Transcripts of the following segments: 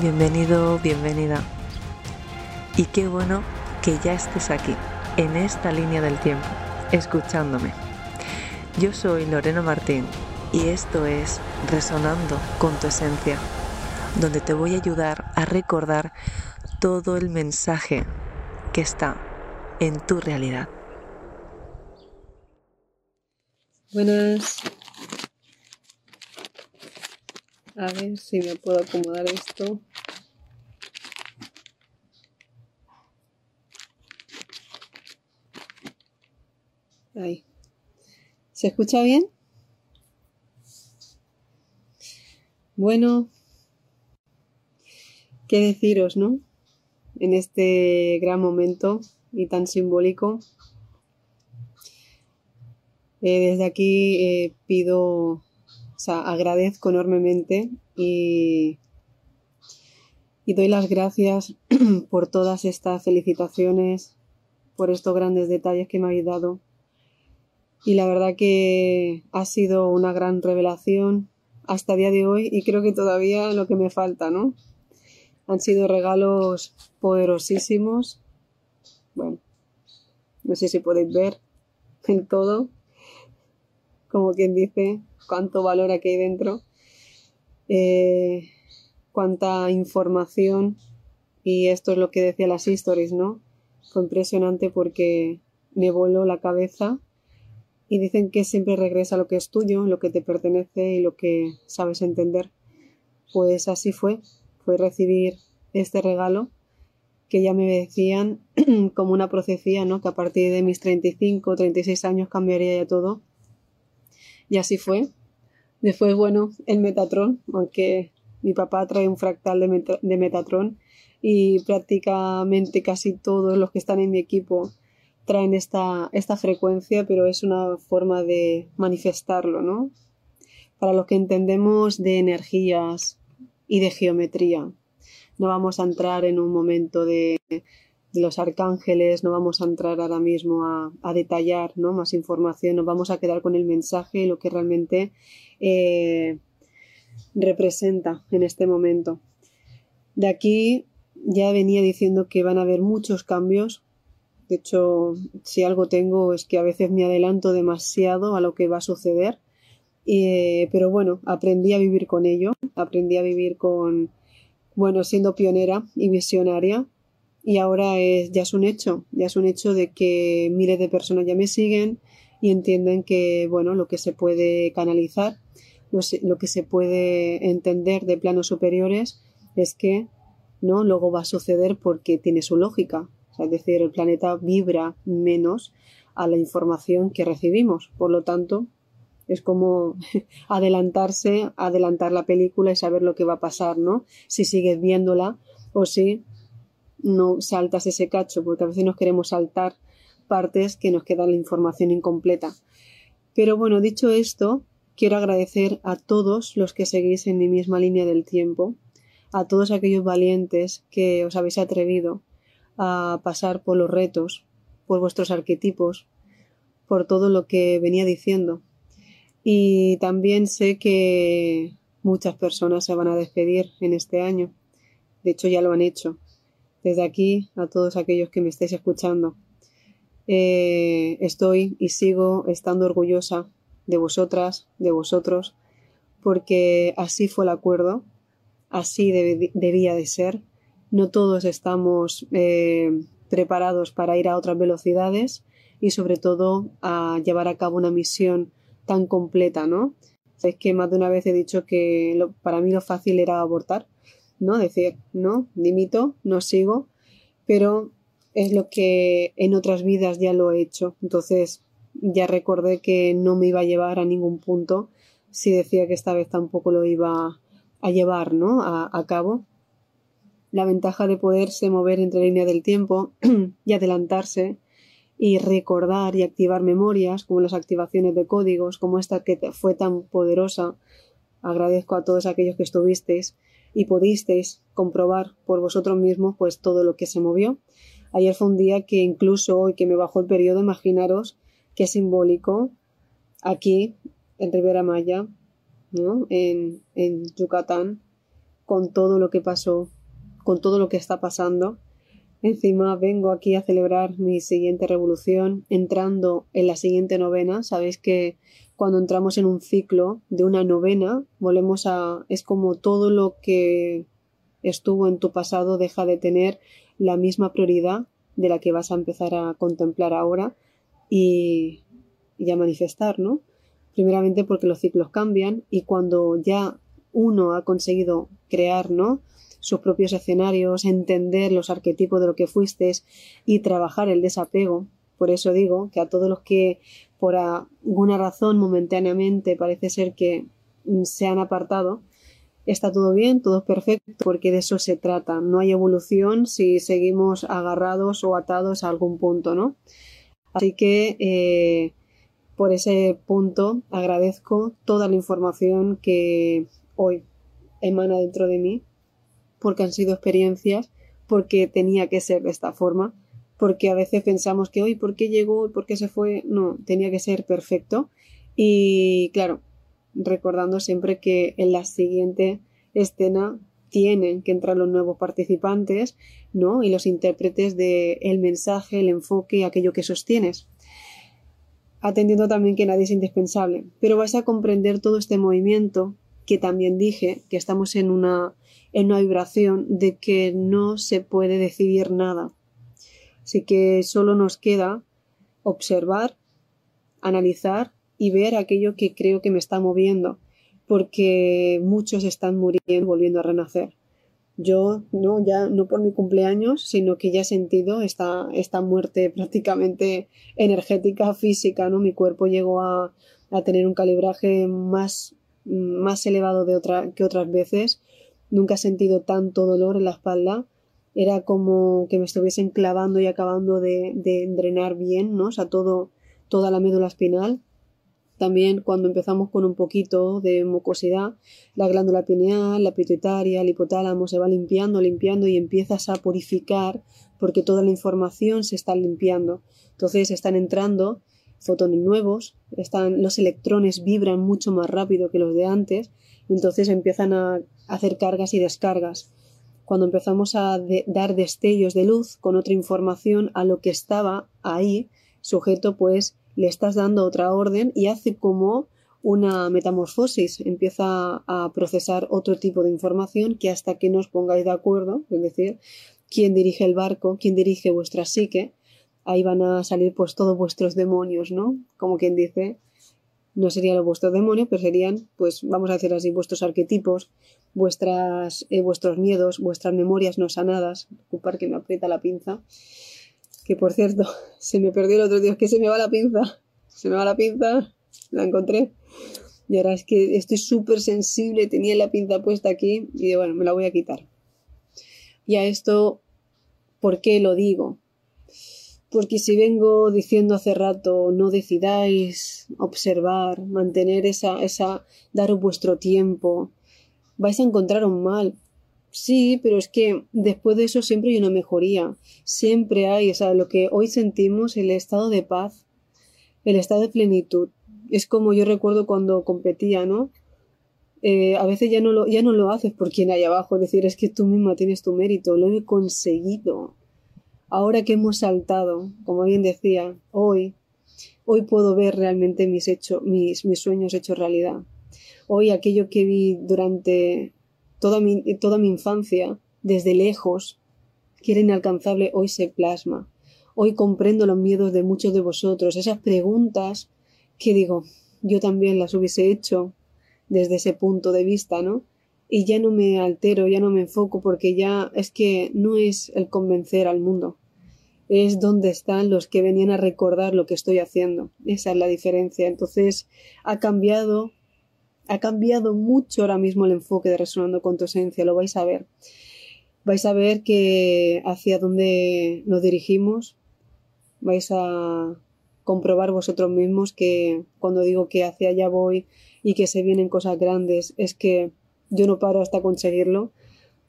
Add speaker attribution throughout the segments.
Speaker 1: bienvenido, bienvenida. Y qué bueno que ya estés aquí, en esta línea del tiempo, escuchándome. Yo soy Lorena Martín y esto es Resonando con tu Esencia, donde te voy a ayudar a recordar todo el mensaje que está en tu realidad.
Speaker 2: Buenas. A ver si me puedo acomodar esto. ¿Se escucha bien? Bueno, qué deciros, ¿no? En este gran momento y tan simbólico. Eh, desde aquí eh, pido, o sea, agradezco enormemente y, y doy las gracias por todas estas felicitaciones, por estos grandes detalles que me habéis dado y la verdad que ha sido una gran revelación hasta el día de hoy y creo que todavía lo que me falta, ¿no? Han sido regalos poderosísimos. Bueno, no sé si podéis ver en todo, como quien dice, cuánto valor aquí hay dentro, eh, cuánta información y esto es lo que decía las stories, ¿no? Fue impresionante porque me voló la cabeza y dicen que siempre regresa lo que es tuyo, lo que te pertenece y lo que sabes entender. Pues así fue, fue recibir este regalo que ya me decían como una profecía, ¿no? Que a partir de mis 35, 36 años cambiaría ya todo. Y así fue. Después, bueno, el Metatron, aunque mi papá trae un fractal de, de Metatron y prácticamente casi todos los que están en mi equipo traen esta, esta frecuencia, pero es una forma de manifestarlo, ¿no? Para los que entendemos de energías y de geometría. No vamos a entrar en un momento de, los arcángeles, no vamos a entrar ahora mismo a, detallar ¿no? más información, nos vamos a quedar con el mensaje y lo que realmente eh, representa en este momento. De aquí ya venía diciendo que van a haber muchos cambios, de hecho, si algo tengo es que a veces me adelanto demasiado a lo que va a suceder. Eh, pero bueno, aprendí a vivir con ello, aprendí a vivir con, bueno, siendo pionera y visionaria. Y ahora es, ya es un hecho, ya es un hecho de que miles de personas ya me siguen y entienden que, bueno, lo que se puede canalizar, lo, lo que se puede entender de planos superiores es que, ¿no? Luego va a suceder porque tiene su lógica, es decir, el planeta vibra menos a la información que recibimos. Por lo tanto, es como adelantarse, adelantar la película y saber lo que va a pasar, ¿no? Si sigues viéndola o si no saltas ese cacho, porque a veces nos queremos saltar partes que nos queda la información incompleta. Pero bueno, dicho esto, quiero agradecer a todos los que seguís en mi misma línea del tiempo, a todos aquellos valientes que os habéis atrevido a pasar por los retos, por vuestros arquetipos, por todo lo que venía diciendo. Y también sé que muchas personas se van a despedir en este año. De hecho, ya lo han hecho. Desde aquí, a todos aquellos que me estéis escuchando, eh, estoy y sigo estando orgullosa de vosotras, de vosotros, porque así fue el acuerdo, así debía de ser no todos estamos eh, preparados para ir a otras velocidades y sobre todo a llevar a cabo una misión tan completa, ¿no? Es que más de una vez he dicho que para mí lo fácil era abortar, ¿no? Decir, no, dimito, no sigo, pero es lo que en otras vidas ya lo he hecho. Entonces ya recordé que no me iba a llevar a ningún punto si decía que esta vez tampoco lo iba a llevar, ¿no? a cabo la ventaja de poderse mover entre línea del tiempo y adelantarse y recordar y activar memorias, como las activaciones de códigos, como esta que fue tan poderosa. Agradezco a todos aquellos que estuvisteis y pudisteis comprobar por vosotros mismos pues todo lo que se movió. Ayer fue un día que incluso hoy que me bajó el periodo, imaginaros qué simbólico aquí en Rivera Maya, ¿no? en, en Yucatán, con todo lo que pasó, con todo lo que está pasando. Encima vengo aquí a celebrar mi siguiente revolución, entrando en la siguiente novena. Sabéis que cuando entramos en un ciclo de una novena, volvemos a... es como todo lo que estuvo en tu pasado deja de tener la misma prioridad de la que vas a empezar a contemplar ahora y, y a manifestar, ¿no? Primeramente porque los ciclos cambian y cuando ya uno ha conseguido crear, ¿no? Sus propios escenarios, entender los arquetipos de lo que fuiste y trabajar el desapego. Por eso digo que a todos los que por alguna razón momentáneamente parece ser que se han apartado, está todo bien, todo es perfecto, porque de eso se trata. No hay evolución si seguimos agarrados o atados a algún punto, ¿no? Así que eh, por ese punto agradezco toda la información que hoy emana dentro de mí, porque han sido experiencias, porque tenía que ser de esta forma, porque a veces pensamos que hoy, ¿por qué llegó por qué se fue? No, tenía que ser perfecto. Y claro, recordando siempre que en la siguiente escena tienen que entrar los nuevos participantes, ¿no? Y los intérpretes del el mensaje, el enfoque, aquello que sostienes. Atendiendo también que nadie es indispensable. Pero vais a comprender todo este movimiento que también dije que estamos en una, en una vibración de que no se puede decidir nada. Así que solo nos queda observar, analizar y ver aquello que creo que me está moviendo, porque muchos están muriendo, volviendo a renacer. Yo, no, ya no por mi cumpleaños, sino que ya he sentido esta, esta muerte prácticamente energética, física, ¿no? Mi cuerpo llegó a, a tener un calibraje más, más elevado de otra, que otras veces. Nunca he sentido tanto dolor en la espalda. Era como que me estuviesen clavando y acabando de, de drenar bien, ¿no? O sea, todo, toda la médula espinal. También cuando empezamos con un poquito de mucosidad, la glándula pineal, la pituitaria, el hipotálamo se va limpiando, limpiando y empiezas a purificar porque toda la información se está limpiando. Entonces están entrando fotones nuevos, están, los electrones vibran mucho más rápido que los de antes, entonces empiezan a hacer cargas y descargas. Cuando empezamos a dar destellos de luz con otra información a lo que estaba ahí sujeto, pues le estás dando otra orden y hace como una metamorfosis, empieza a procesar otro tipo de información que hasta que nos pongáis de acuerdo, es decir, quién dirige el barco, quién dirige vuestra psique, ahí van a salir pues todos vuestros demonios, ¿no? Como quien dice, no serían los vuestros demonios, pero serían, pues vamos a decir así, vuestros arquetipos, vuestras, eh, vuestros miedos, vuestras memorias no sanadas, ocupar que me aprieta la pinza, que por cierto, se me perdió el otro día, que se me va la pinza, se me va la pinza, la encontré. Y ahora es que estoy súper sensible, tenía la pinza puesta aquí y bueno, me la voy a quitar. Y a esto, ¿por qué lo digo? Porque si vengo diciendo hace rato, no decidáis observar, mantener esa, esa, daros vuestro tiempo, vais a encontrar un mal, Sí, pero es que después de eso siempre hay una mejoría. Siempre hay, o sea, lo que hoy sentimos, el estado de paz, el estado de plenitud. Es como yo recuerdo cuando competía, ¿no? Eh, a veces ya no, lo, ya no lo haces por quien hay abajo, es decir, es que tú misma tienes tu mérito, lo he conseguido. Ahora que hemos saltado, como bien decía, hoy, hoy puedo ver realmente mis, mis sueños hechos realidad. Hoy aquello que vi durante toda mi, toda mi infancia, desde lejos, que era inalcanzable, hoy se plasma. Hoy comprendo los miedos de muchos de vosotros, esas preguntas que digo, yo también las hubiese hecho desde ese punto de vista, ¿no? Y ya no me altero, ya no me enfoco, porque ya es que no es el convencer al mundo, es donde están los que venían a recordar lo que estoy haciendo. Esa es la diferencia. Entonces, ha cambiado ha cambiado mucho ahora mismo el enfoque de Resonando con tu esencia, lo vais a ver. Vais a ver que hacia dónde nos dirigimos, vais a comprobar vosotros mismos que cuando digo que hacia allá voy y que se vienen cosas grandes, es que yo no paro hasta conseguirlo,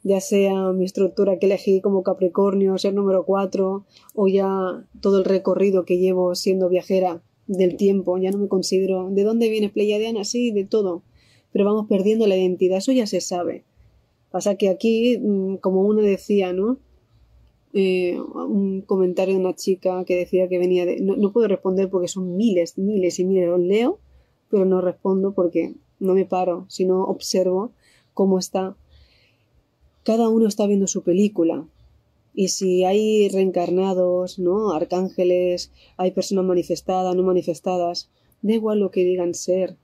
Speaker 2: ya sea mi estructura que elegí como Capricornio, ser número 4, o ya todo el recorrido que llevo siendo viajera del tiempo, ya no me considero de dónde viene Pleiadiana, sí, de todo, pero vamos perdiendo la identidad, eso ya se sabe. Pasa que aquí, mm, como uno decía, ¿no? Eh, un comentario de una chica que decía que venía de... No, puedo responder porque son miles, miles y miles, los leo, pero no respondo porque no me paro, sino observo cómo está. Cada uno está viendo su película. Y si hay reencarnados, ¿no? Arcángeles, hay personas manifestadas, no manifestadas, da igual lo que digan ser.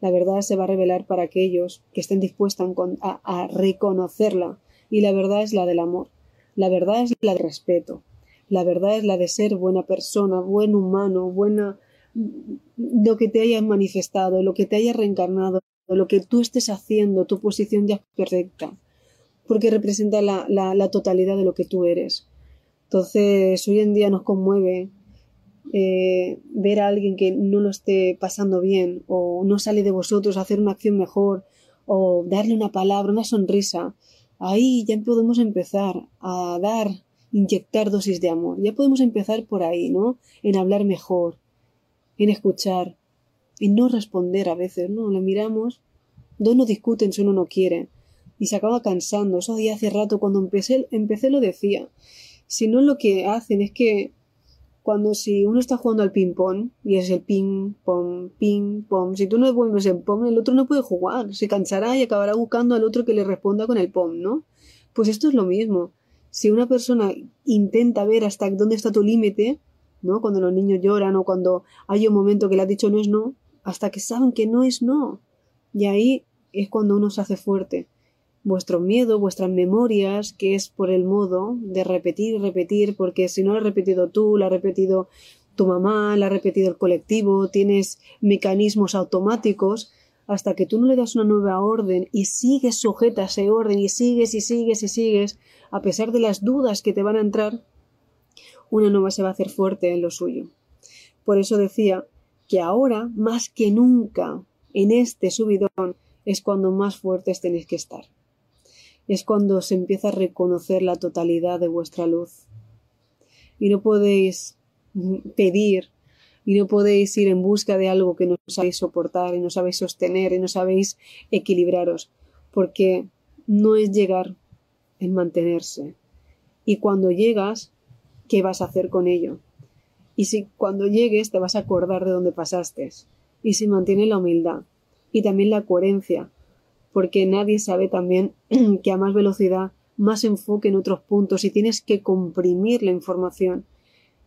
Speaker 2: La verdad se va a revelar para aquellos que estén dispuestos a reconocerla. Y la verdad es la del amor. La verdad es la de respeto. La verdad es la de ser buena persona, buen humano, buena lo que te hayas manifestado, lo que te haya reencarnado, lo que tú estés haciendo, tu posición ya es perfecta, porque representa la, totalidad de lo que tú eres. Entonces, hoy en día nos conmueve eh, ver a alguien que no lo esté pasando bien o no sale de vosotros a hacer una acción mejor o darle una palabra, una sonrisa ahí ya podemos empezar a dar, inyectar dosis de amor. Ya podemos empezar por ahí, ¿no? En hablar mejor, en escuchar, en no responder a veces, ¿no? Le miramos, dos no discuten si uno no quiere. Y se acaba cansando. Eso ya hace rato, cuando empecé, empecé lo decía. Si no lo que hacen es que cuando si uno está jugando al ping pong y es el ping pong, ping pong, si tú no vuelves el pong, el otro no puede jugar, se cansará y acabará buscando al otro que le responda con el pong, ¿no? Pues esto es lo mismo. Si una persona intenta ver hasta dónde está tu límite, ¿no? Cuando los niños lloran o cuando hay un momento que le has dicho no es no, hasta que saben que no es no. Y ahí es cuando uno se hace fuerte vuestro miedo, vuestras memorias, que es por el modo de repetir y repetir, porque si no lo has repetido tú, lo ha repetido tu mamá, lo ha repetido el colectivo, tienes mecanismos automáticos, hasta que tú no le das una nueva orden y sigues sujeta a ese orden y sigues y sigues y sigues, a pesar de las dudas que te van a entrar, una nueva se va a hacer fuerte en lo suyo. Por eso decía que ahora, más que nunca, en este subidón, es cuando más fuertes tenéis que estar es cuando se empieza a reconocer la totalidad de vuestra luz. Y no podéis pedir y no podéis ir en busca de algo que no sabéis soportar y no sabéis sostener y no sabéis equilibraros, porque no es llegar, en mantenerse. Y cuando llegas, ¿qué vas a hacer con ello? Y si cuando llegues te vas a acordar de dónde pasaste. Y si mantienes la humildad y también la coherencia, porque nadie sabe también que a más velocidad, más enfoque en otros puntos y tienes que comprimir la información.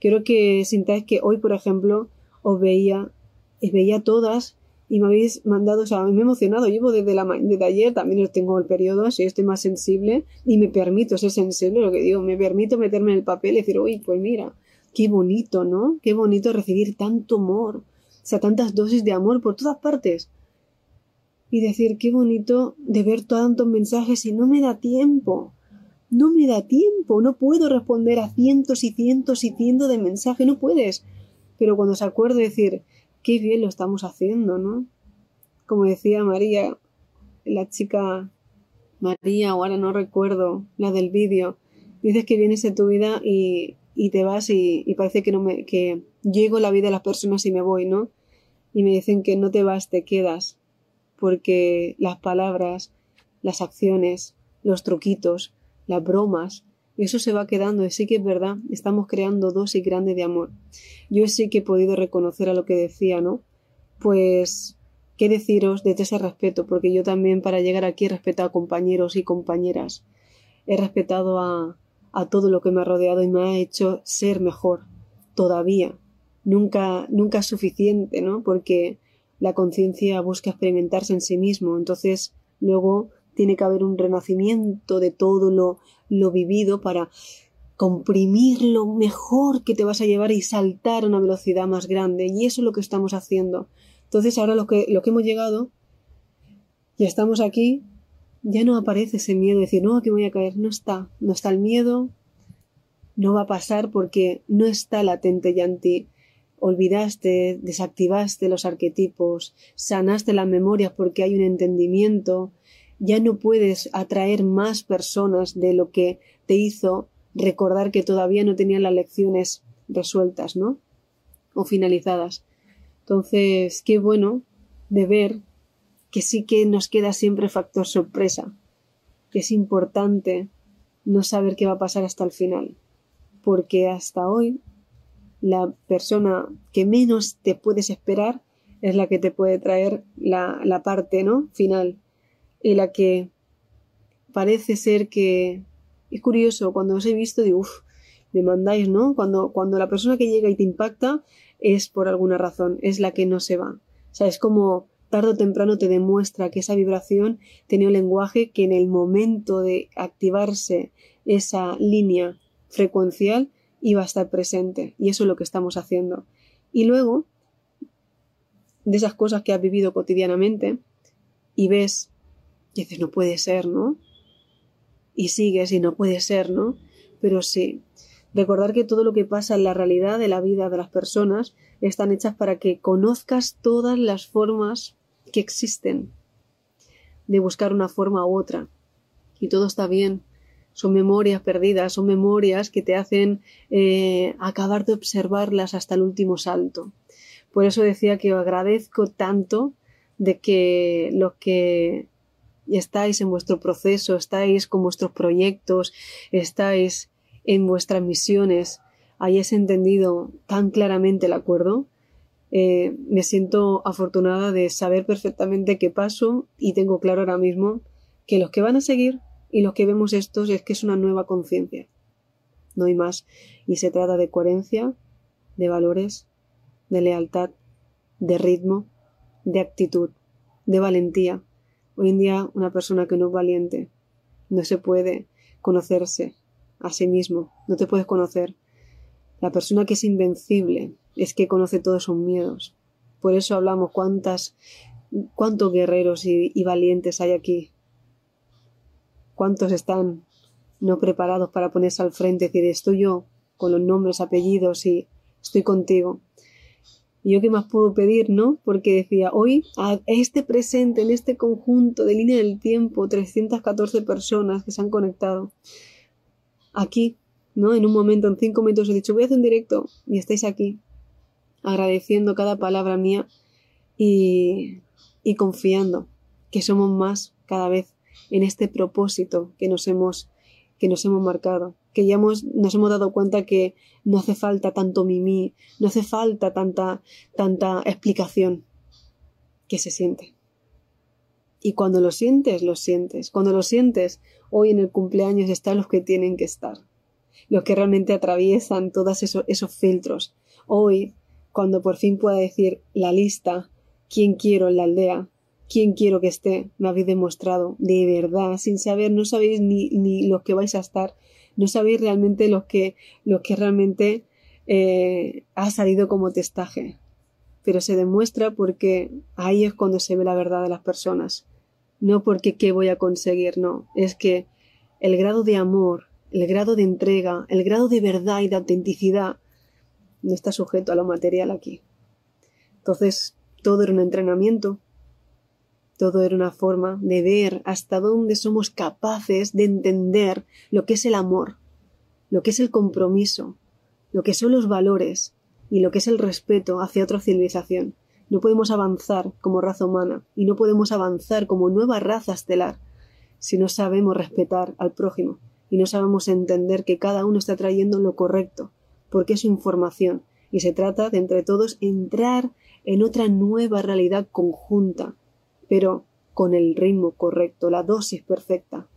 Speaker 2: Quiero que sintáis que hoy, por ejemplo, os veía, os veía todas y me habéis mandado, o sea, me he emocionado. Llevo desde, desde ayer, también tengo el periodo, así estoy más sensible y me permito ser sensible, lo que digo, me permito meterme en el papel y decir, uy, pues mira, qué bonito, ¿no? Qué bonito recibir tanto amor, o sea, tantas dosis de amor por todas partes y decir qué bonito de ver tantos mensajes y no me da tiempo. No me da tiempo, no puedo responder a cientos y cientos y cientos de mensajes, no puedes. Pero cuando se acuerde decir, qué bien lo estamos haciendo, ¿no? Como decía María, la chica María, ahora no recuerdo, la del vídeo, dices que vienes en tu vida y, y te vas y, parece que no me, que llego la vida de las personas y me voy, ¿no? Y me dicen que no te vas, te quedas porque las palabras, las acciones, los truquitos, las bromas, eso se va quedando y sí que es verdad, estamos creando dosis grandes de amor. Yo sí que he podido reconocer a lo que decía, ¿no? Pues, ¿qué deciros desde ese respeto? Porque yo también para llegar aquí he respetado a compañeros y compañeras, he respetado a, a todo lo que me ha rodeado y me ha hecho ser mejor, todavía. Nunca, nunca es suficiente, ¿no? Porque la conciencia busca experimentarse en sí mismo, entonces luego tiene que haber un renacimiento de todo lo, lo vivido para comprimir lo mejor que te vas a llevar y saltar a una velocidad más grande. Y eso es lo que estamos haciendo. Entonces ahora lo que, lo que hemos llegado, ya estamos aquí, ya no aparece ese miedo de decir, no, aquí voy a caer. No está, no está el miedo, no va a pasar porque no está latente ya en ti olvidaste, desactivaste los arquetipos, sanaste las memorias porque hay un entendimiento, ya no puedes atraer más personas de lo que te hizo recordar que todavía no tenían las lecciones resueltas, ¿no? O finalizadas. Entonces, qué bueno de ver que sí que nos queda siempre factor sorpresa. es importante no saber qué va a pasar hasta el final, porque hasta hoy la persona que menos te puedes esperar es la que te puede traer la, la parte ¿no? final y la que parece ser que es curioso, cuando os he visto digo, uff, me mandáis, ¿no? Cuando, cuando la persona que llega y te impacta es por alguna razón, es la que no se va. O sea, es como tarde o temprano te demuestra que esa vibración tenía un lenguaje que en el momento de activarse esa línea frecuencial iba a estar presente. Y eso es lo que estamos haciendo. Y luego, de esas cosas que has vivido cotidianamente, y ves, y dices, no puede ser, ¿no? Y sigues y no puede ser, ¿no? Pero sí, recordar que todo lo que pasa en la realidad de la vida de las personas están hechas para que conozcas todas las formas que existen, de buscar una forma u otra. Y todo está bien. Son memorias perdidas, son memorias que te hacen eh, acabar de observarlas hasta el último salto. Por eso decía que agradezco tanto de que los que estáis en vuestro proceso, estáis con vuestros proyectos, estáis en vuestras misiones, hayáis entendido tan claramente el acuerdo, eh, me siento afortunada de saber perfectamente qué paso y tengo claro ahora mismo que los que van a seguir y los que vemos estos es que es una nueva conciencia. No hay más. Y se trata de coherencia, de valores, de lealtad, de ritmo, de actitud, de valentía. Hoy en día una persona que no es valiente no se puede conocerse a sí mismo, no te puedes conocer. La persona que es invencible, es que conoce todos sus miedos. Por eso hablamos cuántas, cuántos guerreros y, valientes hay aquí. Cuántos están no preparados para ponerse al frente decir estoy yo con los nombres, apellidos y estoy contigo. Y yo qué más puedo pedir, ¿no? Porque decía, hoy a este presente, en este conjunto de línea del tiempo, 314 personas que se han conectado. Aquí, ¿no? En un momento, en cinco minutos he dicho, voy a hacer un directo y estáis aquí agradeciendo cada palabra mía y, y confiando que somos más cada vez en este propósito que nos hemos, que nos hemos marcado, que ya hemos, nos hemos dado cuenta que no hace falta tanto mimí, no hace falta tanta, tanta explicación, que se siente. Y cuando lo sientes, lo sientes. Cuando lo sientes, hoy en el cumpleaños están los que tienen que estar. Los que realmente atraviesan todos esos, esos filtros. Hoy cuando por fin pueda decir la lista, quién quiero en la aldea, quién quiero que esté, me habéis demostrado, de verdad, sin saber, no sabéis ni, ni los que vais a estar, no sabéis realmente los que, los que realmente eh, ha salido como testaje. Pero se demuestra porque ahí es cuando se ve la verdad de las personas. No porque qué voy a conseguir, no. Es que el grado de amor, el grado de entrega, el grado de verdad y de autenticidad no está sujeto a lo material aquí. Entonces, todo era un entrenamiento, todo era una forma de ver hasta dónde somos capaces de entender lo que es el amor, lo que es el compromiso, lo que son los valores y lo que es el respeto hacia otra civilización. No podemos avanzar como raza humana y no podemos avanzar como nueva raza estelar si no sabemos respetar al prójimo y no sabemos entender que cada uno está trayendo lo correcto, porque es información y se trata de entre todos entrar en otra nueva realidad conjunta, pero con el ritmo correcto, la dosis perfecta,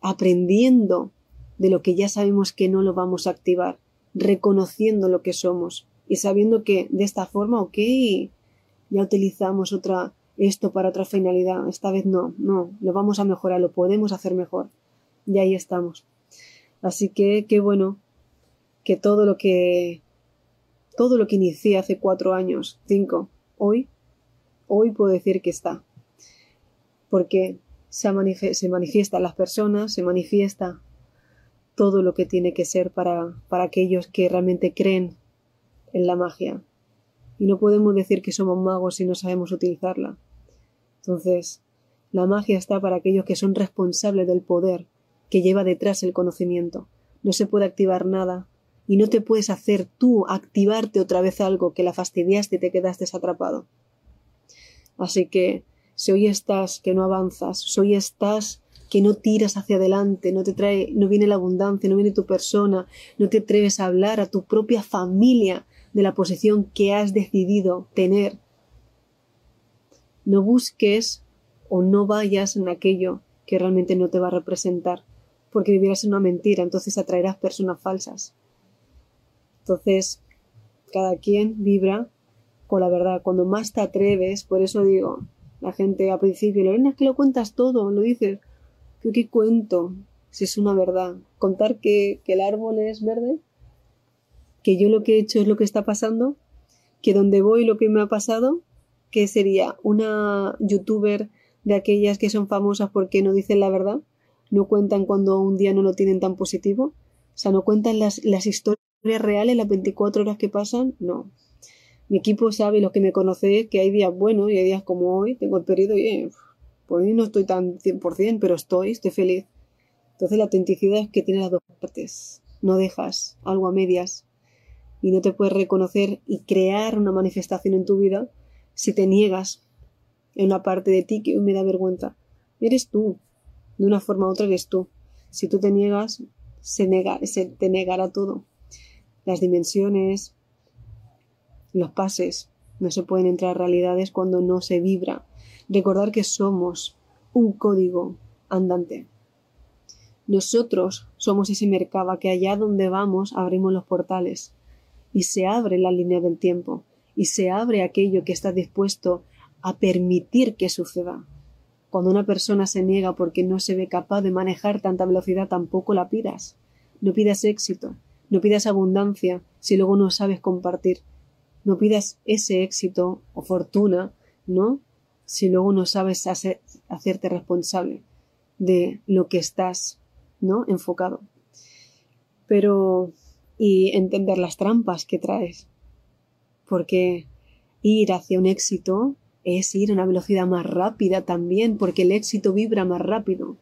Speaker 2: aprendiendo de lo que ya sabemos que no lo vamos a activar, reconociendo lo que somos y sabiendo que de esta forma, ok, ya utilizamos otra esto para otra finalidad, esta vez no, no, lo vamos a mejorar, lo podemos hacer mejor. Y ahí estamos. Así que qué bueno que todo lo que todo lo que inicié hace cuatro años, cinco, hoy, hoy puedo decir que está. Porque se, se manifiesta las personas, se manifiesta todo lo que tiene que ser para, para aquellos que realmente creen en la magia. Y no podemos decir que somos magos si no sabemos utilizarla. Entonces, la magia está para aquellos que son responsables del poder que lleva detrás el conocimiento. No se puede activar nada y no te puedes hacer tú activarte otra vez algo que la fastidiaste y te quedaste atrapado. Así que si hoy estás que no avanzas, si hoy estás que no tiras hacia adelante, no te trae, no viene la abundancia, no viene tu persona, no te atreves a hablar a tu propia familia de la posición que has decidido tener. No busques o no vayas en aquello que realmente no te va a representar, porque vivirás en una mentira, entonces atraerás personas falsas. Entonces, cada quien vibra con la verdad. Cuando más te atreves, por eso digo, la gente al principio, Lorena, es que lo cuentas todo, lo dices. ¿Qué, qué cuento? Si es una verdad. Contar que, que el árbol es verde, que yo lo que he hecho es lo que está pasando, que donde voy lo que me ha pasado, que sería una youtuber de aquellas que son famosas porque no dicen la verdad, no cuentan cuando un día no lo tienen tan positivo, o sea, no cuentan las, las historias reales, las 24 horas que pasan, no. Mi equipo sabe, los que me conocen, que hay días buenos y hay días como hoy, tengo el periodo y eh, pues no estoy tan 100%, pero estoy, estoy feliz. Entonces la autenticidad es que tiene las dos partes. No dejas algo a medias y no te puedes reconocer y crear una manifestación en tu vida si te niegas en una parte de ti que me da vergüenza. Eres tú. De una forma u otra eres tú. Si tú te niegas, se, nega, se te negará todo. Las dimensiones, los pases. No se pueden entrar realidades cuando no se vibra. Recordar que somos un código andante. Nosotros somos ese mercaba que allá donde vamos abrimos los portales y se abre la línea del tiempo y se abre aquello que está dispuesto a permitir que suceda. Cuando una persona se niega porque no se ve capaz de manejar tanta velocidad, tampoco la pidas. No pidas éxito, no pidas abundancia si luego no sabes compartir. No pidas ese éxito o fortuna, ¿no? Si luego no sabes hacerte responsable de lo que estás, ¿no? Enfocado. Pero, y entender las trampas que traes. Porque ir hacia un éxito es ir a una velocidad más rápida también, porque el éxito vibra más rápido.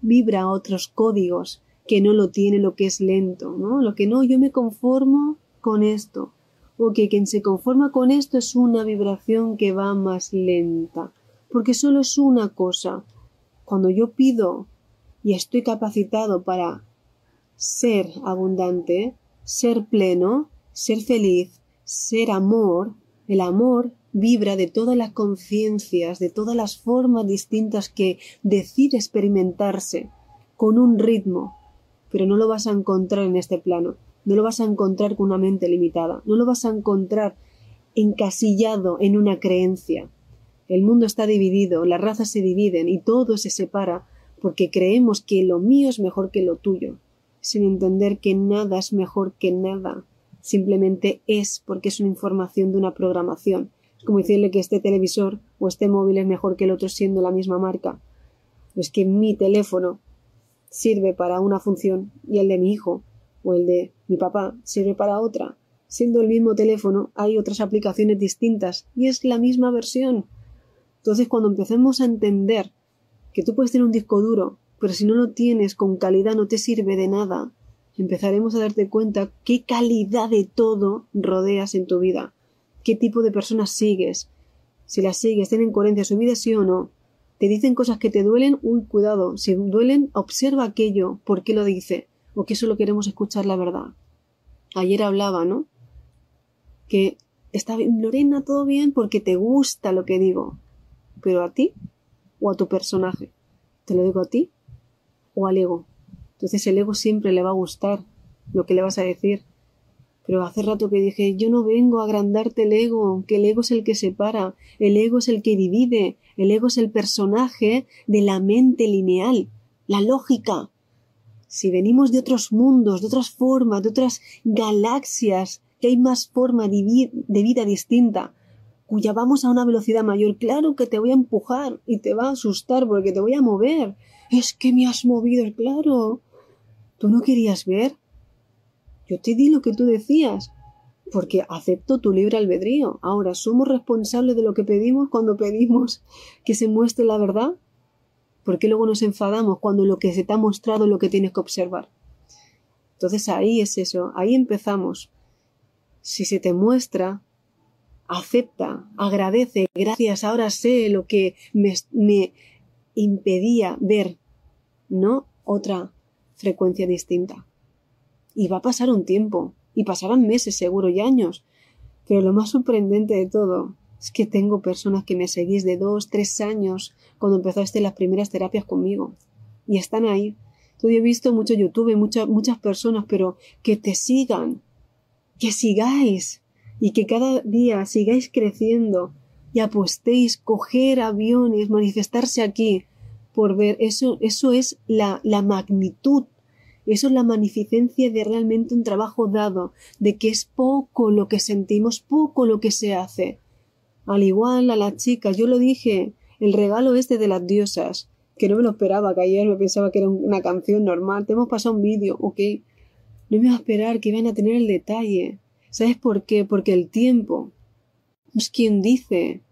Speaker 2: Vibra otros códigos que no lo tiene lo que es lento, ¿no? Lo que no, yo me conformo con esto o que quien se conforma con esto es una vibración que va más lenta, porque solo es una cosa. Cuando yo pido y estoy capacitado para ser abundante, ser pleno, ser feliz, ser amor, el amor vibra de todas las conciencias, de todas las formas distintas que decide experimentarse con un ritmo, pero no lo vas a encontrar en este plano. No lo vas a encontrar con una mente limitada, no lo vas a encontrar encasillado en una creencia. El mundo está dividido, las razas se dividen y todo se separa porque creemos que lo mío es mejor que lo tuyo, sin entender que nada es mejor que nada. Simplemente es porque es una información de una programación. Es como decirle que este televisor o este móvil es mejor que el otro siendo la misma marca. Es que mi teléfono sirve para una función y el de mi hijo o el de mi papá sirve para otra. Siendo el mismo teléfono, hay otras aplicaciones distintas y es la misma versión. Entonces, cuando empecemos a entender que tú puedes tener un disco duro, pero si no lo tienes con calidad no te sirve de nada, empezaremos a darte cuenta qué calidad de todo rodeas en tu vida, qué tipo de personas sigues, si las sigues, tienen coherencia su vida, sí o no. Te dicen cosas que te duelen, uy, cuidado, si duelen, observa aquello, por qué lo dice o que solo queremos escuchar la verdad. Ayer hablaba, ¿no? Que está bien, Lorena, todo bien porque te gusta lo que digo, pero a ti o a tu personaje. ¿Te lo digo a ti o al ego? Entonces el ego siempre le va a gustar lo que le vas a decir. Pero hace rato que dije, yo no vengo a agrandarte el ego, que el ego es el que separa, el ego es el que divide, el ego es el personaje de la mente lineal, la lógica, si venimos de otros mundos, de otras formas, de otras galaxias, que hay más forma de, vida distinta, cuya vamos a una velocidad mayor, claro que te voy a empujar y te va a asustar porque te voy a mover. Es que me has movido, claro. ¿Tú no querías ver? Yo te di lo que tú decías, porque acepto tu libre albedrío. Ahora, ¿somos responsables de lo que pedimos cuando pedimos que se muestre la verdad? ¿Por qué luego nos enfadamos cuando lo que se te ha mostrado es lo que tienes que observar? Entonces ahí es eso, ahí empezamos. Si se te muestra, acepta, agradece, gracias, ahora sé lo que me, me impedía ver. no otra frecuencia distinta. Y va a pasar un tiempo, y pasarán meses seguro y años. Pero lo más sorprendente de todo es que tengo personas que me seguís de dos, tres años cuando empezaste las primeras terapias conmigo. Y están ahí. Yo he visto mucho YouTube, muchas, muchas personas, pero que te sigan, que sigáis y que cada día sigáis creciendo y apostéis coger aviones, manifestarse aquí por ver eso, eso es la, la magnitud eso es la magnificencia de realmente un trabajo dado, de que es poco lo que sentimos, poco lo que se hace. Al igual a las chicas, yo lo dije, el regalo este de las diosas, que no me lo esperaba, que ayer me pensaba que era una canción normal, te hemos pasado un vídeo, ok. No me iba a esperar que iban a tener el detalle. ¿Sabes por qué? Porque el tiempo es quien dice.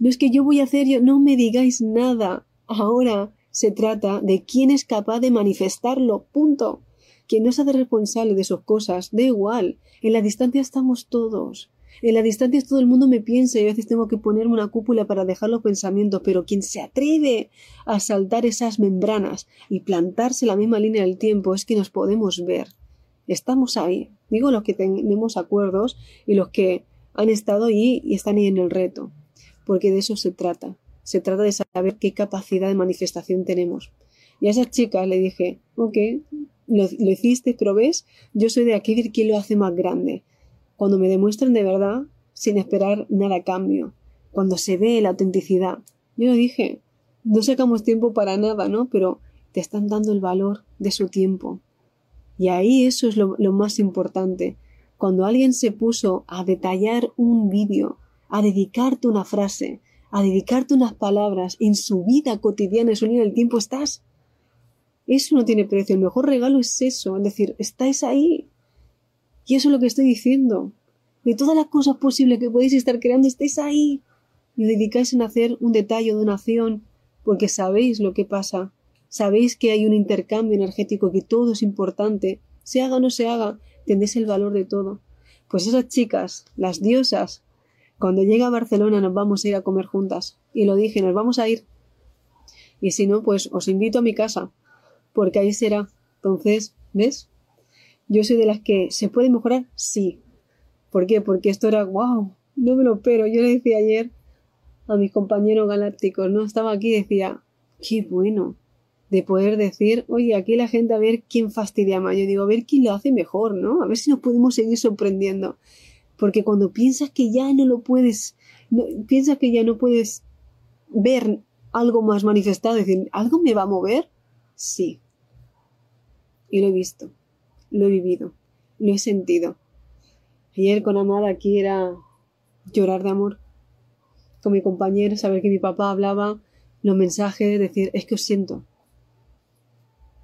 Speaker 2: No es que yo voy a hacer, yo, no me digáis nada. Ahora se trata de quién es capaz de manifestarlo, punto. Quien no se hace responsable de sus cosas, da igual. En la distancia estamos todos. En la distancia todo el mundo me piensa y a veces tengo que ponerme una cúpula para dejar los pensamientos, pero quien se atreve a saltar esas membranas y plantarse la misma línea del tiempo es que nos podemos ver. Estamos ahí. Digo los que tenemos acuerdos y los que han estado ahí y están ahí en el reto, porque de eso se trata. Se trata de saber qué capacidad de manifestación tenemos. Y a esas chicas le dije, ok, lo, hiciste, pero ves, yo soy de aquí ver quién lo hace más grande. Cuando me demuestran de verdad, sin esperar nada cambio. Cuando se ve la autenticidad. Yo lo dije, no sacamos tiempo para nada, ¿no? Pero te están dando el valor de su tiempo. Y ahí eso es lo, lo más importante. Cuando alguien se puso a detallar un vídeo, a dedicarte una frase, a dedicarte unas palabras en su vida cotidiana, en su línea del tiempo, estás. Eso no tiene precio. El mejor regalo es eso, es decir, estáis ahí. Y eso es lo que estoy diciendo. De todas las cosas posibles que podéis estar creando, estáis ahí. Y dedicáis en hacer un detalle o donación, porque sabéis lo que pasa. Sabéis que hay un intercambio energético, que todo es importante. Se haga o no se haga, tendréis el valor de todo. Pues esas chicas, las diosas, cuando llegue a Barcelona nos vamos a ir a comer juntas. Y lo dije, nos vamos a ir. Y si no, pues os invito a mi casa, porque ahí será. Entonces, ¿ves? Yo soy de las que se puede mejorar, sí. ¿Por qué? Porque esto era, wow, no me lo espero. Yo le decía ayer a mis compañeros galácticos, ¿no? Estaba aquí decía, qué bueno de poder decir, oye, aquí la gente a ver quién fastidia más. Yo digo, a ver quién lo hace mejor, ¿no? A ver si nos podemos seguir sorprendiendo. Porque cuando piensas que ya no lo puedes, piensas que ya no puedes ver algo más manifestado, decir, ¿algo me va a mover? Sí. Y lo he visto, lo he vivido, lo he sentido. Ayer con Amada aquí era llorar de amor. Con mi compañero, saber que mi papá hablaba los mensajes, decir, es que os siento.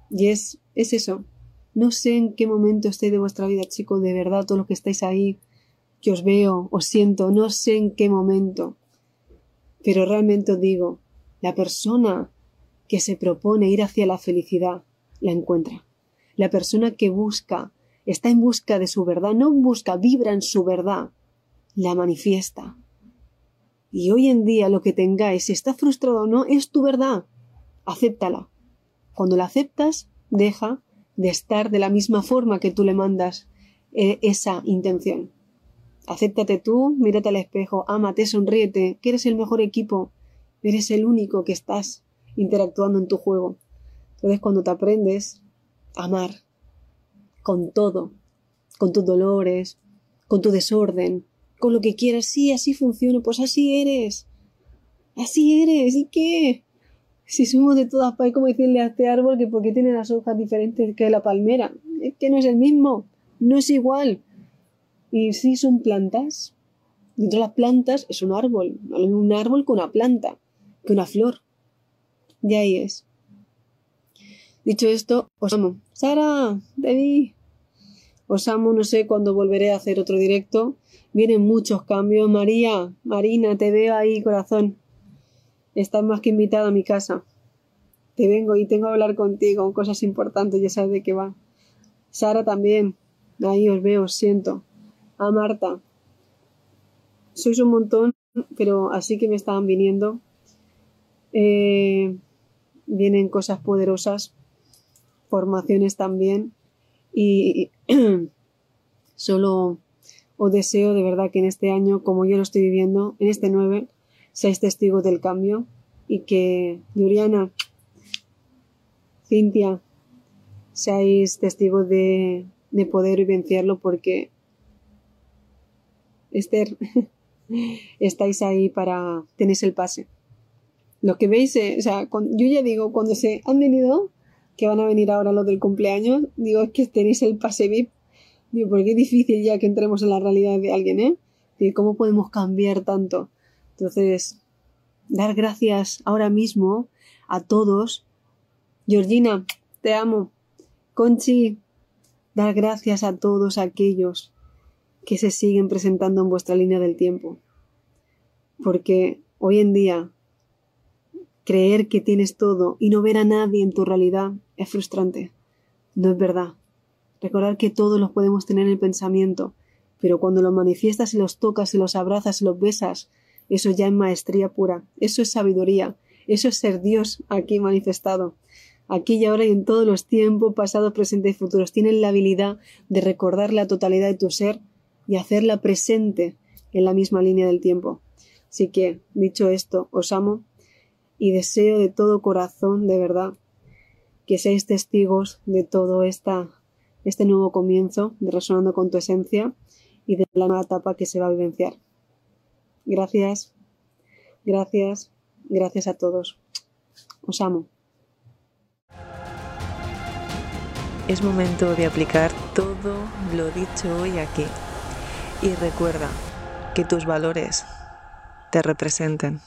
Speaker 2: Y es, es eso. No sé en qué momento estéis de vuestra vida, chicos, de verdad, todos los que estáis ahí, que os veo, os siento, no sé en qué momento, pero realmente os digo, la persona que se propone ir hacia la felicidad la encuentra. La persona que busca, está en busca de su verdad, no busca, vibra en su verdad, la manifiesta. Y hoy en día lo que tengáis, si está frustrado o no, es tu verdad. Acéptala. Cuando la aceptas, deja de estar de la misma forma que tú le mandas eh, esa intención. Acéptate tú, mírate al espejo, ámate, sonríete, que eres el mejor equipo, eres el único que estás interactuando en tu juego. Entonces cuando te aprendes a amar con todo, con tus dolores, con tu desorden, con lo que quieras, sí, así funciona, pues así eres. Así eres, ¿y qué? Si somos de todas partes, como decirle a este árbol que porque tiene las hojas diferentes que la palmera, es que no es el mismo, no es igual. Y sí son plantas. Dentro de las plantas es un árbol. Un árbol con una planta, que una flor. Y ahí es. Dicho esto, os amo. Sara, David. Os amo, no sé cuándo volveré a hacer otro directo. Vienen muchos cambios. María, Marina, te veo ahí, corazón. Estás más que invitada a mi casa. Te vengo y tengo que hablar contigo, cosas importantes, ya sabes de qué va. Sara también. Ahí os veo, os siento a Marta. Sois un montón, pero así que me estaban viniendo. Eh, vienen cosas poderosas. formaciones también y solo os deseo de verdad que en este año, como yo lo estoy viviendo, en este 9, seáis testigos del cambio y que Yuriana, Cintia, seáis testigos de, de poder vivenciarlo porque Esther, estáis ahí para tenéis el pase. Lo que veis, eh, o sea, yo ya digo, cuando se han venido, que van a venir ahora los del cumpleaños, digo, es que tenéis el pase VIP. Digo, porque es difícil ya que entremos en la realidad de alguien, ¿eh? Digo, ¿cómo podemos cambiar tanto? Entonces, dar gracias ahora mismo a todos. Georgina, te amo. Conchi, dar gracias a todos aquellos que se siguen presentando en vuestra línea del tiempo. Porque hoy en día creer que tienes todo y no ver a nadie en tu realidad es frustrante. No es verdad. Recordar que todos los podemos tener en el pensamiento, pero cuando los manifiestas y los tocas y los abrazas y los besas, eso ya es maestría pura, eso es sabiduría, eso es ser Dios aquí manifestado. Aquí y ahora y en todos los tiempos, pasados, presentes y futuros, tienen la habilidad de recordar la totalidad de tu ser y hacerla presente en la misma línea del tiempo. Así que, dicho esto, os amo y deseo de todo corazón, de verdad, que seáis testigos de todo este nuevo comienzo, de resonando con tu esencia y de la nueva etapa que se va a vivenciar. Gracias, gracias, gracias a todos. Os amo.
Speaker 1: Es momento de aplicar todo lo dicho hoy aquí. Y recuerda que tus valores te representen.